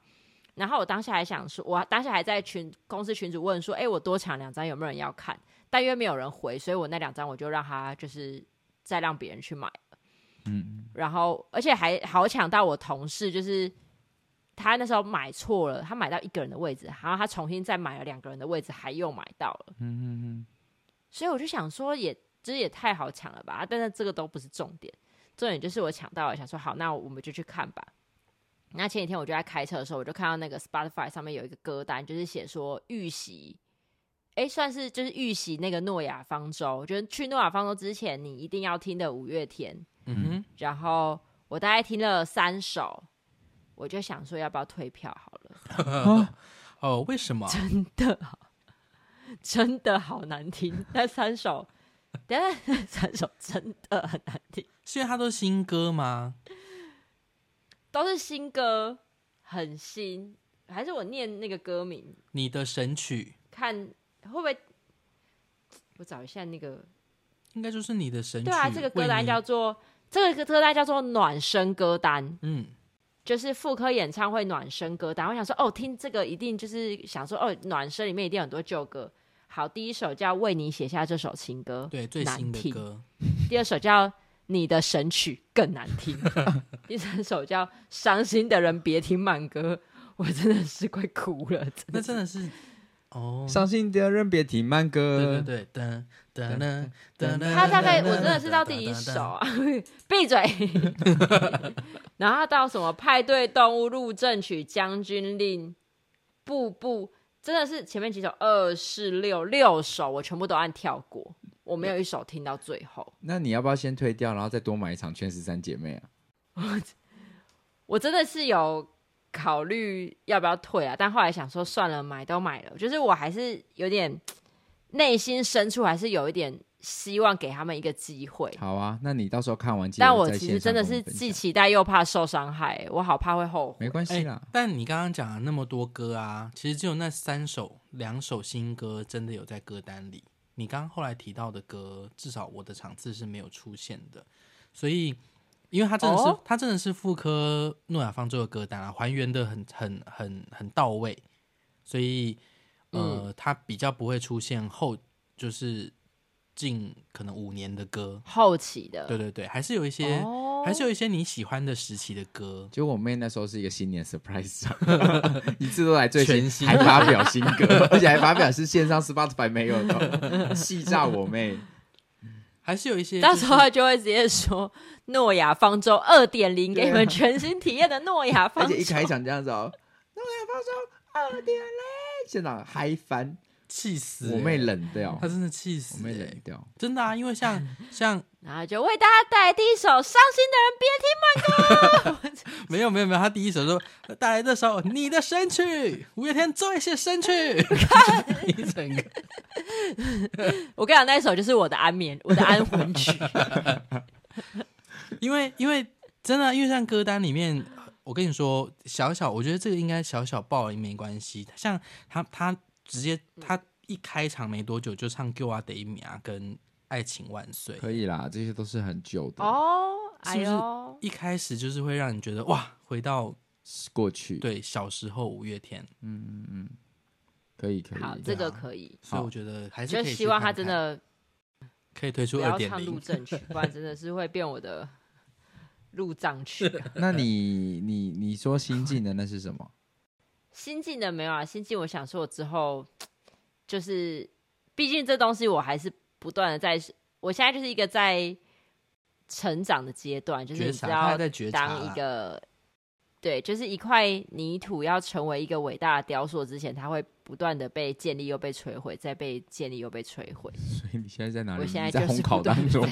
然后我当下还想说，我当下还在群公司群主问说，哎，我多抢两张有没有人要看？但因为没有人回，所以我那两张我就让他就是再让别人去买了。嗯，然后而且还好抢到我同事就是。他那时候买错了，他买到一个人的位置，然后他重新再买了两个人的位置，还又买到了。嗯嗯嗯。所以我就想说也，也这也太好抢了吧？但是这个都不是重点，重点就是我抢到了，想说好，那我们就去看吧。那前几天我就在开车的时候，我就看到那个 Spotify 上面有一个歌单，就是写说预习，哎，算是就是预习那个诺亚方舟，就是去诺亚方舟之前你一定要听的五月天。嗯哼。然后我大概听了三首。我就想说，要不要退票好了？哦，为什么？真的，真的好难听。那三首，等下那三首真的很难听。是因为它都是新歌吗？都是新歌，很新。还是我念那个歌名？你的神曲，看会不会？我找一下那个，应该就是你的神曲。对啊，这个歌单叫做这个歌单叫做暖身歌单。嗯。就是妇科演唱会暖身歌单，我想说哦，听这个一定就是想说哦，暖身里面一定有很多旧歌。好，第一首叫《为你写下这首情歌》，对，最新的歌。第二首叫《你的神曲》，更难听。第三首叫《伤心的人别听慢歌》，我真的是快哭了。真那真的是。哦，伤心的人别听慢歌。对对对，噔噔噔噔。他大概我真的是到第一首啊，闭嘴。然后到什么派对动物入阵曲、将军令、步步，真的是前面几首二四六六首，我全部都按跳过，我没有一首听到最后。那你要不要先退掉，然后再多买一场《劝十三姐妹》啊？我 我真的是有。考虑要不要退啊？但后来想说算了，买都买了，就是我还是有点 内心深处还是有一点希望给他们一个机会。好啊，那你到时候看完，但我其实真的是既期待又怕受伤害，我好怕会后悔。没关系啦，欸，但你刚刚讲了那么多歌啊，其实只有那三首两首新歌真的有在歌单里。你刚刚后来提到的歌，至少我的场次是没有出现的，所以。因为他真的是，他、哦、真的是复刻诺亚方舟的歌单啊，还原的很、很、很、很到位，所以，呃，他比较不会出现后，就是近可能五年的歌，后期的，对对对，还是有一些，哦、还是有一些你喜欢的时期的歌。就我妹那时候是一个新年 surprise，一次都来最新，新。还发表新歌，而且还发表是线上 Spotify 没有的，气炸我妹。还是有一些、就是，到时候他就会直接说 《诺亚方舟二点零》给你们全新体验的《诺亚方舟》，而且一开场这样子哦，《诺亚方舟二点零》，现场嗨翻，气死、欸！我妹冷掉，她真的气死、欸，我妹冷掉，真的啊！因为像 像，然后就为大家带来第一首《伤心的人别听慢歌》，没有没有没有，他第一首说带来这首《你的神曲》，五月天最新神曲，看一整个。我跟你讲，那一首就是我的安眠，我的安魂曲。因为，因为真的，因为像歌单里面，我跟你说，小小，我觉得这个应该小小爆也没关系。像他，他直接他一开场没多久就唱《给我的一秒》跟《爱情万岁》，可以啦，这些都是很久的哦。是不是一开始就是会让你觉得哇，回到过去？对，小时候五月天，嗯嗯嗯。可以可以，好，这个可以。所以我觉得还是看看就希望他真的可以推出二点零，不要唱入阵曲，不然真的是会变我的入藏曲。那你你你说新进的那是什么？新进的没有啊，新进我想说我之后就是，毕竟这东西我还是不断的在，我现在就是一个在成长的阶段，就是你知道当一个。对，就是一块泥土要成为一个伟大的雕塑之前，它会不断的被建立又被摧毁，再被建立又被摧毁。所以你现在在哪里？我现在在烘烤当中。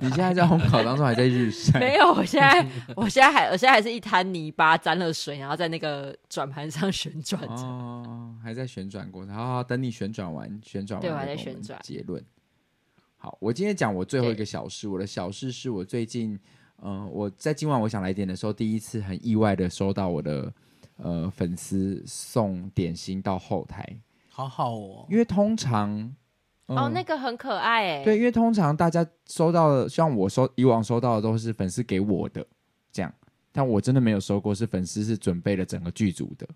你现在在烘烤当中，还在日晒？没有，我现在，我现在还，我现在还是一滩泥巴沾了水，然后在那个转盘上旋转着。哦，还在旋转过程。好好，等你旋转完，旋转完，对，我还在旋转。结论。好，我今天讲我最后一个小事。我的小事是我最近。嗯、呃，我在今晚我想来点的时候，第一次很意外的收到我的呃粉丝送点心到后台，好好哦。因为通常、呃、哦，那个很可爱哎。对，因为通常大家收到的，像我收以往收到的都是粉丝给我的这样，但我真的没有收过是粉丝是准备了整个剧组的，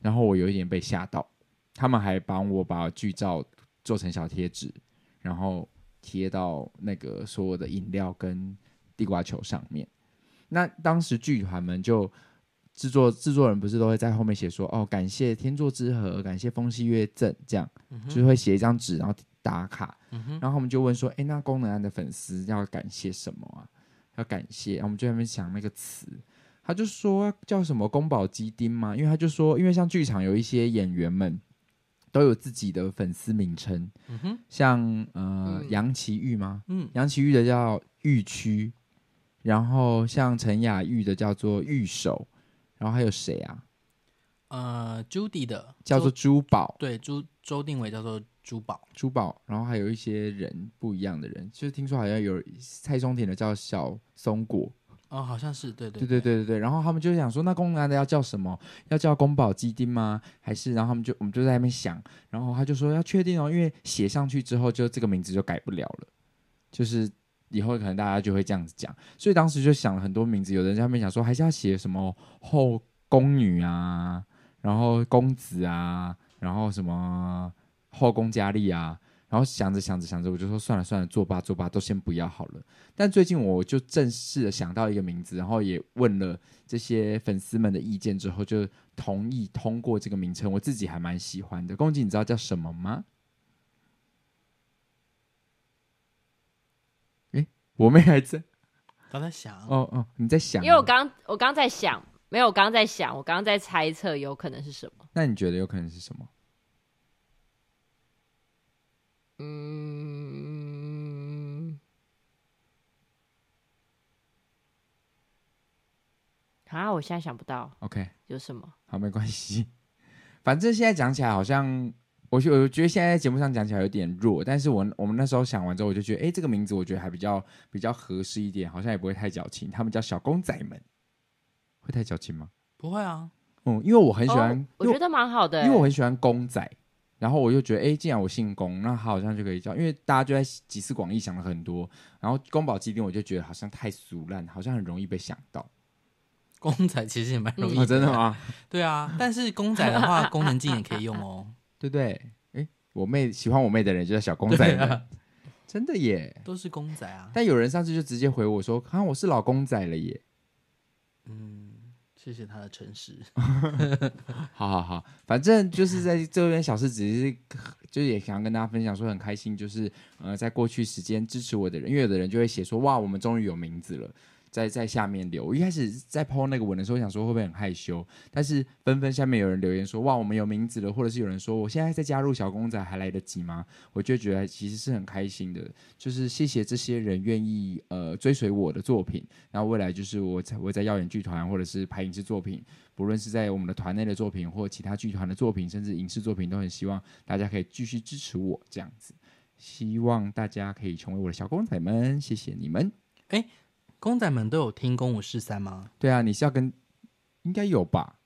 然后我有一点被吓到，他们还帮我把剧照做成小贴纸，然后贴到那个所有的饮料跟。地瓜球上面，那当时剧团们就制作制作人不是都会在后面写说哦，感谢天作之合，感谢风夕月正，这样、嗯、就是会写一张纸，然后打卡，嗯、然后我们就问说，哎，那功能案的粉丝要感谢什么啊？要感谢，然后我们就在那边想那个词，他就说叫什么宫保鸡丁嘛，因为他就说，因为像剧场有一些演员们都有自己的粉丝名称，像呃、嗯、杨奇煜吗？嗯，杨奇煜的叫玉区。然后像陈雅玉的叫做玉手，然后还有谁啊？呃，Judy 的叫做珠宝，对，朱周定伟叫做珠宝，珠宝。然后还有一些人不一样的人，就是听说好像有蔡松田的叫小松果，哦，好像是，对对对对对对对。然后他们就想说，那公男的要叫什么？要叫宫保鸡丁吗？还是？然后他们就我们就在那边想，然后他就说要确定哦，因为写上去之后，就这个名字就改不了了，就是。以后可能大家就会这样子讲，所以当时就想了很多名字。有人在上面想说，还是要写什么后宫女啊，然后公子啊，然后什么后宫佳丽啊，然后想着想着想着，我就说算了算了，作罢作罢，都先不要好了。但最近我就正式的想到一个名字，然后也问了这些粉丝们的意见之后，就同意通过这个名称。我自己还蛮喜欢的。公鸡，你知道叫什么吗？我妹还在，刚才想哦哦，你在想？因为我刚我刚在想，没有，我刚在想，我刚刚在猜测有可能是什么？那你觉得有可能是什么？嗯，啊，我现在想不到。OK，有什么？好，没关系，反正现在讲起来好像。我觉我觉得现在在节目上讲起来有点弱，但是我我们那时候想完之后，我就觉得，哎，这个名字我觉得还比较比较合适一点，好像也不会太矫情。他们叫小公仔们，会太矫情吗？不会啊，嗯，因为我很喜欢，哦、我觉得蛮好的，因为我很喜欢公仔，然后我就觉得，哎，既然我姓公，那好像就可以叫，因为大家就在集思广益想了很多，然后宫保鸡丁我就觉得好像太俗烂，好像很容易被想到。公仔其实也蛮容易、嗯哦，真的吗？对啊，但是公仔的话，功能性也可以用哦。对不对？哎，我妹喜欢我妹的人就叫小公仔了，啊、真的耶，都是公仔啊。但有人上次就直接回我说：“啊，我是老公仔了耶。”嗯。谢谢他的诚实。好好好，反正就是在这边小事，只是就是也想要跟大家分享，说很开心，就是呃，在过去时间支持我的人，因为有的人就会写说，哇，我们终于有名字了。在在下面留，我一开始在抛那个文的时候，想说会不会很害羞，但是纷纷下面有人留言说，哇，我们有名字了，或者是有人说，我现在在加入小公仔还来得及吗？我就觉得其实是很开心的，就是谢谢这些人愿意呃追随我的作品，然后未来就是我在我在耀眼剧团或者是拍影视作品，不论是在我们的团内的作品或其他剧团的作品，甚至影视作品，都很希望大家可以继续支持我这样子，希望大家可以成为我的小公仔们，谢谢你们，哎。公仔们都有听《公五四三》吗？对啊，你是要跟，应该有吧？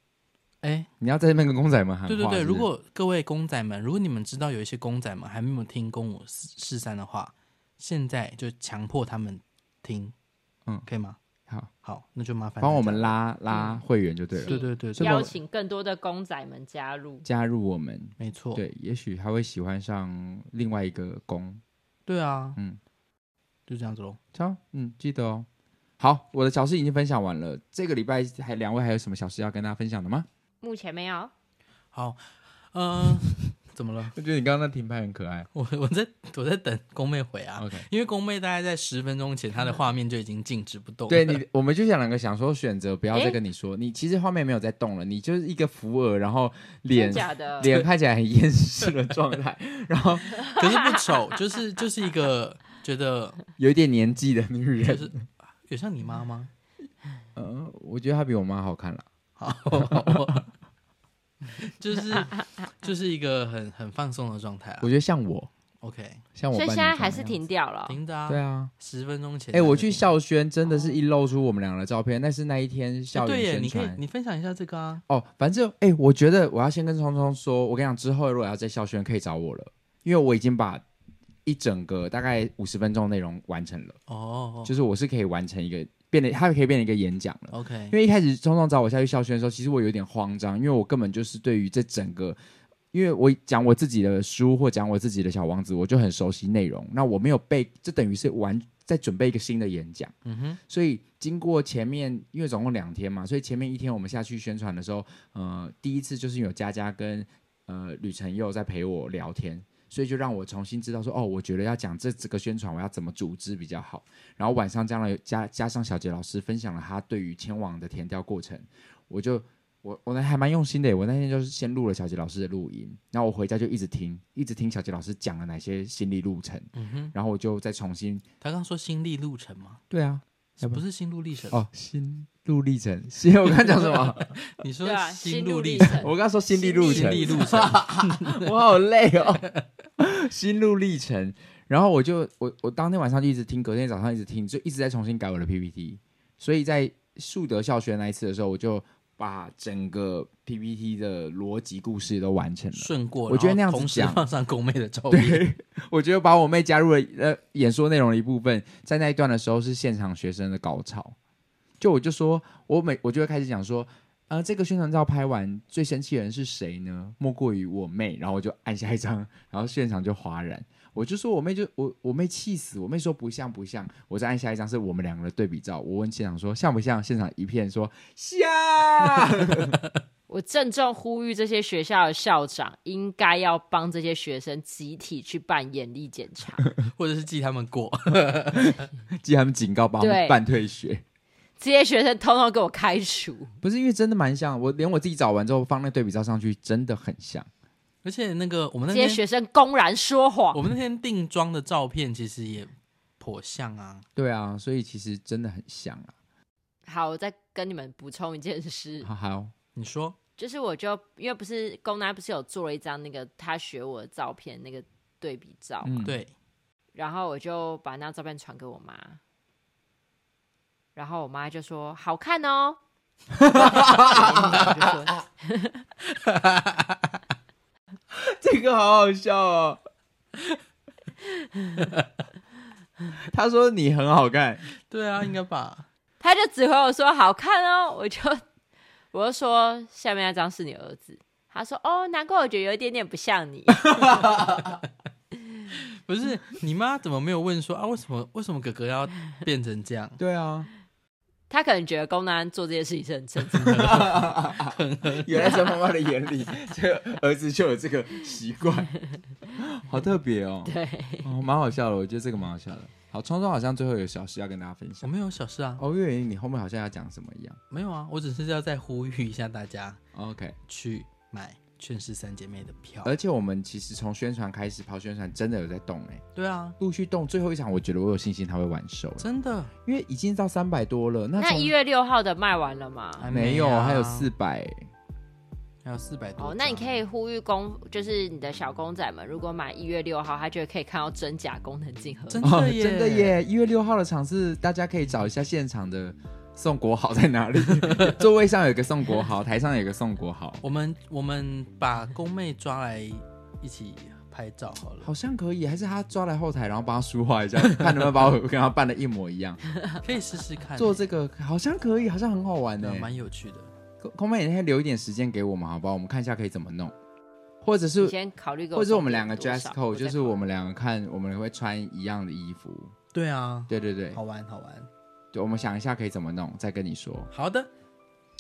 哎，你要在那边跟公仔们喊话。对对对，如果各位公仔们，如果你们知道有一些公仔们还没有听《公五四三》的话，现在就强迫他们听，嗯，可以吗？好，好，那就麻烦帮我们拉拉会员就对了。对对对，邀请更多的公仔们加入，加入我们，没错。对，也许他会喜欢上另外一个公。对啊，嗯，就这样子喽。好，嗯，记得哦。好，我的小事已经分享完了。这个礼拜还两位还有什么小事要跟大家分享的吗？目前没有。好，嗯，怎么了？我觉得你刚刚那停拍很可爱。我我在我在等宫妹回啊。OK，因为宫妹大概在十分钟前，她的画面就已经静止不动。对你，我们就想两个想说选择不要再跟你说，你其实画面没有在动了，你就是一个扶额，然后脸假的脸看起来很厌世的状态，然后可是不丑，就是就是一个觉得有一点年纪的女人。就是有像你妈吗？嗯，我觉得她比我妈好看了。好，就是就是一个很很放松的状态啊。我觉得像我，OK，像我。所以现在还是停掉了，停的啊。对啊，十分钟前。哎，我去校宣，真的是一露出我们两个的照片，那是那一天校园宣传。对耶，你可以你分享一下这个啊。哦，反正哎，我觉得我要先跟聪聪说，我跟你讲，之后如果要在校宣，可以找我了，因为我已经把。一整个大概五十分钟内容完成了哦，oh. 就是我是可以完成一个变得，它可以变成一个演讲了。OK，因为一开始聪聪找我下去校宣的时候，其实我有点慌张，因为我根本就是对于这整个，因为我讲我自己的书或讲我自己的小王子，我就很熟悉内容。那我没有背，这等于是完在准备一个新的演讲。嗯哼，所以经过前面，因为总共两天嘛，所以前面一天我们下去宣传的时候，呃，第一次就是有佳佳跟呃吕晨佑在陪我聊天。所以就让我重新知道说，哦，我觉得要讲这这个宣传，我要怎么组织比较好。然后晚上加了加加上小杰老师分享了他对于前往的填调过程，我就我我那还蛮用心的。我那天就是先录了小杰老师的录音，然后我回家就一直听，一直听小杰老师讲了哪些心理路程。嗯哼，然后我就再重新。他刚说心理路程吗？对啊，不是心路历程哦，心路历程。是我刚讲什么？你说心路历程？我刚说心理路程。心理路程。我好累哦。心路历程，然后我就我我当天晚上就一直听，隔天早上一直听，就一直在重新改我的 PPT。所以在树德校学那一次的时候，我就把整个 PPT 的逻辑故事都完成了，顺过。我觉得那样子讲，同时放上宫妹的照片。对，我觉得把我妹加入了呃演说内容的一部分，在那一段的时候是现场学生的高潮。就我就说我每我就会开始讲说。啊、呃，这个宣传照拍完，最生气的人是谁呢？莫过于我妹。然后我就按下一张，然后现场就哗然。我就说我妹就我我妹气死，我妹说不像不像。我再按下一张，是我们两个的对比照。我问现场说像不像？现场一片说像。我郑重呼吁这些学校的校长，应该要帮这些学生集体去办眼力检查，或者是记他们过，记他们警告，帮他们办退学。这些学生通通给我开除！不是因为真的蛮像，我连我自己找完之后放那对比照上去，真的很像。而且那个我们那些学生公然说谎，我们那天定妆的照片其实也颇像啊。对啊，所以其实真的很像啊。好，我再跟你们补充一件事。好，好，你说，就是我就因为不是公男不是有做了一张那个他学我的照片那个对比照，嗯，对，然后我就把那张照片传给我妈。然后我妈就说：“好看哦。” 这个好好笑哦。他说你很好看，对啊，应该吧？他就只回我说好看哦，我就我就说下面那张是你儿子，他他说：“哦，难怪我觉得有一点点不像你。”不是你妈怎么没有问说啊？为什么为什么哥哥要变成这样？对啊，他可能觉得宫南做这件事情是很正常的。原来在妈妈的眼里，这个儿子就有这个习惯，好特别哦。对，哦，蛮好笑的，我觉得这个蛮好笑的。好，聪聪好像最后有小事要跟大家分享。我没有小事啊。哦，月影，你后面好像要讲什么一样？没有啊，我只是要再呼吁一下大家，OK，去买《劝世三姐妹》的票。而且我们其实从宣传开始跑宣传，真的有在动哎、欸。对啊，陆续动。最后一场，我觉得我有信心他会完售。真的，因为已经到三百多了。那那一月六号的卖完了吗？还没有，啊、还有四百。还有四百多。哦，那你可以呼吁公，就是你的小公仔们，如果买一月六号，他就可以看到真假功能镜盒。真的耶，哦、真的耶！一月六号的场次，大家可以找一下现场的宋国豪在哪里。座位上有个宋国豪，台上有个宋国豪。我们我们把宫妹抓来一起拍照好了。好像可以，还是他抓来后台，然后帮他梳化一下，看能不能把我跟他扮的一模一样。可以试试看。做这个好像可以，好像很好玩的，蛮有趣的。空妹，你先留一点时间给我们，好不好？我们看一下可以怎么弄，或者是先考虑，或者是我们两个 dress code，就是我们两个看，我们会穿一样的衣服。对啊，对对对，好玩好玩。对，我们想一下可以怎么弄，再跟你说。好的，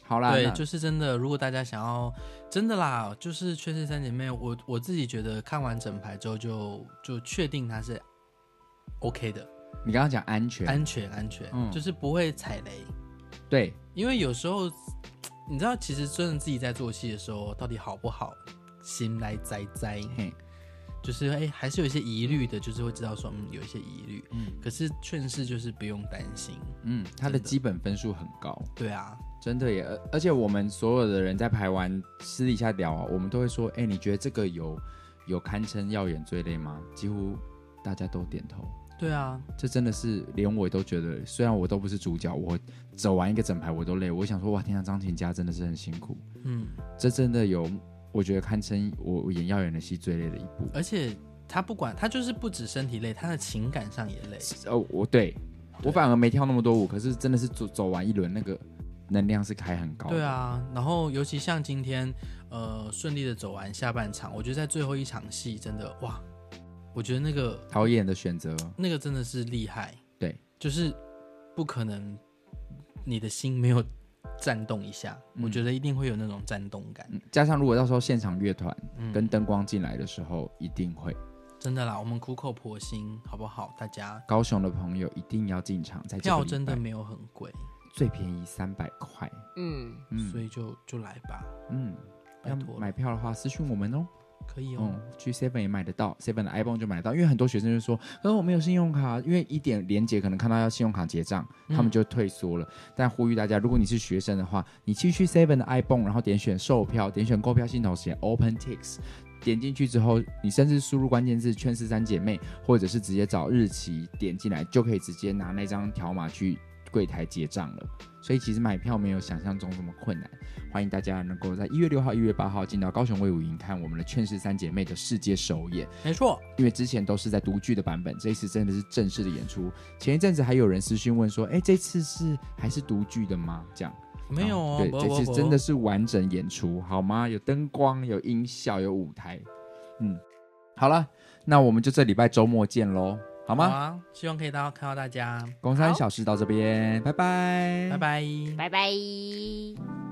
好啦，对，就是真的。如果大家想要真的啦，就是《劝世三姐妹》，我我自己觉得看完整排之后就就确定它是 OK 的。你刚刚讲安全，安全，安全，嗯，就是不会踩雷。对，因为有时候。你知道，其实真的自己在做戏的时候，到底好不好，心来栽栽，嘿，就是哎，还是有一些疑虑的，就是会知道说，嗯，有一些疑虑，嗯，可是劝世就是不用担心，嗯，他的基本分数很高，对啊，真的耶，而且我们所有的人在排完私底下聊啊，我们都会说，哎，你觉得这个有有堪称耀眼最累吗？几乎大家都点头。对啊，这真的是连我都觉得，虽然我都不是主角，我走完一个整排我都累。我想说，哇，天啊，张琴佳真的是很辛苦。嗯，这真的有，我觉得堪称我演耀眼的戏最累的一部。而且他不管他就是不止身体累，他的情感上也累。哦，我对，对我反而没跳那么多舞，可是真的是走走完一轮，那个能量是开很高。对啊，然后尤其像今天，呃，顺利的走完下半场，我觉得在最后一场戏真的哇。我觉得那个导演的选择，那个真的是厉害。对，就是不可能你的心没有颤动一下，嗯、我觉得一定会有那种颤动感。嗯、加上如果到时候现场乐团跟灯光进来的时候，嗯、一定会。真的啦，我们苦口婆心，好不好？大家高雄的朋友一定要进场，在票真的没有很贵，最便宜三百块。嗯嗯，所以就就来吧。嗯，要买票的话，私讯我们哦。可以哦，嗯、去 Seven 也买得到，Seven 的 iPhone 就买得到，因为很多学生就说，呃，我没有信用卡，因为一点连接可能看到要信用卡结账，他们就退缩了。嗯、但呼吁大家，如果你是学生的话，你去去 Seven 的 iPhone，然后点选售票，点选购票系统，写 OpenTix，点进去之后，你甚至输入关键字“劝世三姐妹”，或者是直接找日期点进来，就可以直接拿那张条码去柜台结账了。所以其实买票没有想象中这么困难。欢迎大家能够在一月六号、一月八号进到高雄威武营看我们的《劝世三姐妹》的世界首演。没错，因为之前都是在独剧的版本，这一次真的是正式的演出。前一阵子还有人私讯问说：“哎，这次是还是独剧的吗？”这样没有哦，对，这次真的是完整演出，好吗？有灯光、有音效、有舞台。嗯，好了，那我们就这礼拜周末见喽，好吗？好啊，希望可以到看到大家。工商小事到这边，拜拜，拜拜，拜拜。